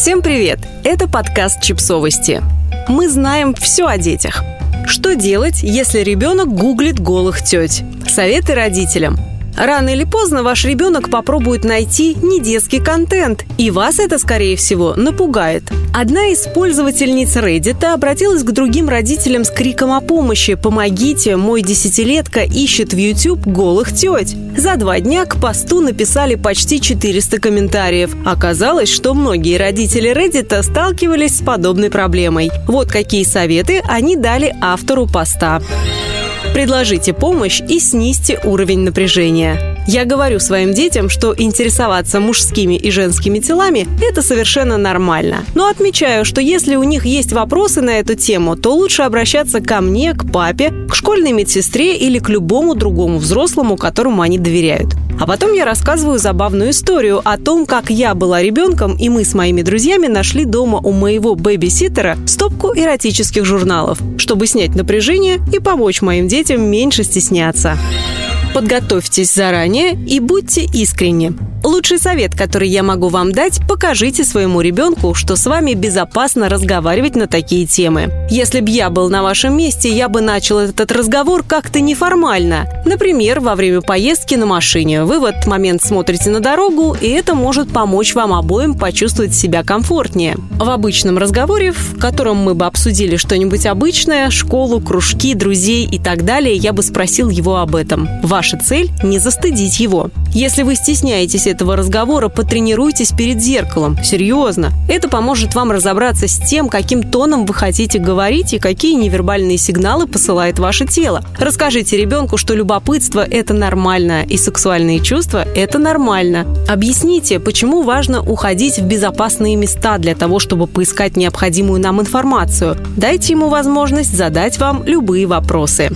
Всем привет! Это подкаст «Чипсовости». Мы знаем все о детях. Что делать, если ребенок гуглит голых теть? Советы родителям – Рано или поздно ваш ребенок попробует найти недетский контент, и вас это, скорее всего, напугает. Одна из пользовательниц Reddit обратилась к другим родителям с криком о помощи «Помогите, мой десятилетка ищет в YouTube голых теть». За два дня к посту написали почти 400 комментариев. Оказалось, что многие родители Reddit сталкивались с подобной проблемой. Вот какие советы они дали автору поста. Предложите помощь и снизьте уровень напряжения. Я говорю своим детям, что интересоваться мужскими и женскими телами – это совершенно нормально. Но отмечаю, что если у них есть вопросы на эту тему, то лучше обращаться ко мне, к папе, к школьной медсестре или к любому другому взрослому, которому они доверяют. А потом я рассказываю забавную историю о том, как я была ребенком, и мы с моими друзьями нашли дома у моего бэби-ситера стопку эротических журналов, чтобы снять напряжение и помочь моим детям меньше стесняться. Подготовьтесь заранее и будьте искренни. Лучший совет, который я могу вам дать, покажите своему ребенку, что с вами безопасно разговаривать на такие темы. Если бы я был на вашем месте, я бы начал этот разговор как-то неформально. Например, во время поездки на машине. Вы в этот момент смотрите на дорогу, и это может помочь вам обоим почувствовать себя комфортнее. В обычном разговоре, в котором мы бы обсудили что-нибудь обычное, школу, кружки, друзей и так далее, я бы спросил его об этом. Ваша цель – не застыдить его. Если вы стесняетесь этого разговора, потренируйтесь перед зеркалом. Серьезно. Это поможет вам разобраться с тем, каким тоном вы хотите говорить и какие невербальные сигналы посылает ваше тело. Расскажите ребенку, что любопытство – это нормально, и сексуальные чувства – это нормально. Объясните, почему важно уходить в безопасные места для того, чтобы поискать необходимую нам информацию. Дайте ему возможность задать вам любые вопросы.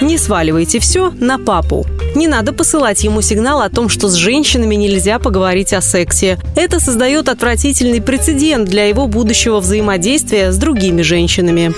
Не сваливайте все на папу. Не надо посылать ему сигнал о том, что с женщинами нельзя поговорить о сексе. Это создает отвратительный прецедент для его будущего взаимодействия с другими женщинами.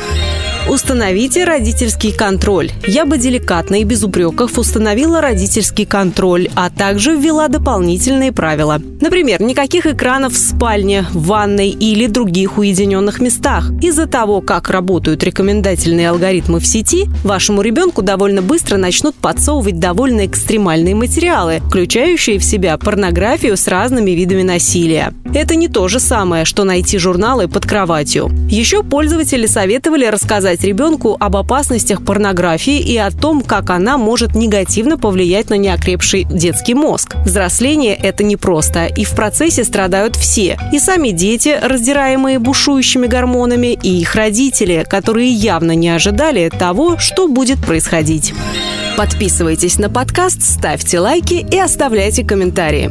Установите родительский контроль. Я бы деликатно и без упреков установила родительский контроль, а также ввела дополнительные правила. Например, никаких экранов в спальне, в ванной или других уединенных местах. Из-за того, как работают рекомендательные алгоритмы в сети, вашему ребенку довольно быстро начнут подсовывать довольно экстремальные материалы, включающие в себя порнографию с разными видами насилия. Это не то же самое, что найти журналы под кроватью. Еще пользователи советовали рассказать ребенку об опасностях порнографии и о том, как она может негативно повлиять на неокрепший детский мозг. Взросление – это непросто, и в процессе страдают все. И сами дети, раздираемые бушующими гормонами, и их родители, которые явно не ожидали того, что будет происходить. Подписывайтесь на подкаст, ставьте лайки и оставляйте комментарии.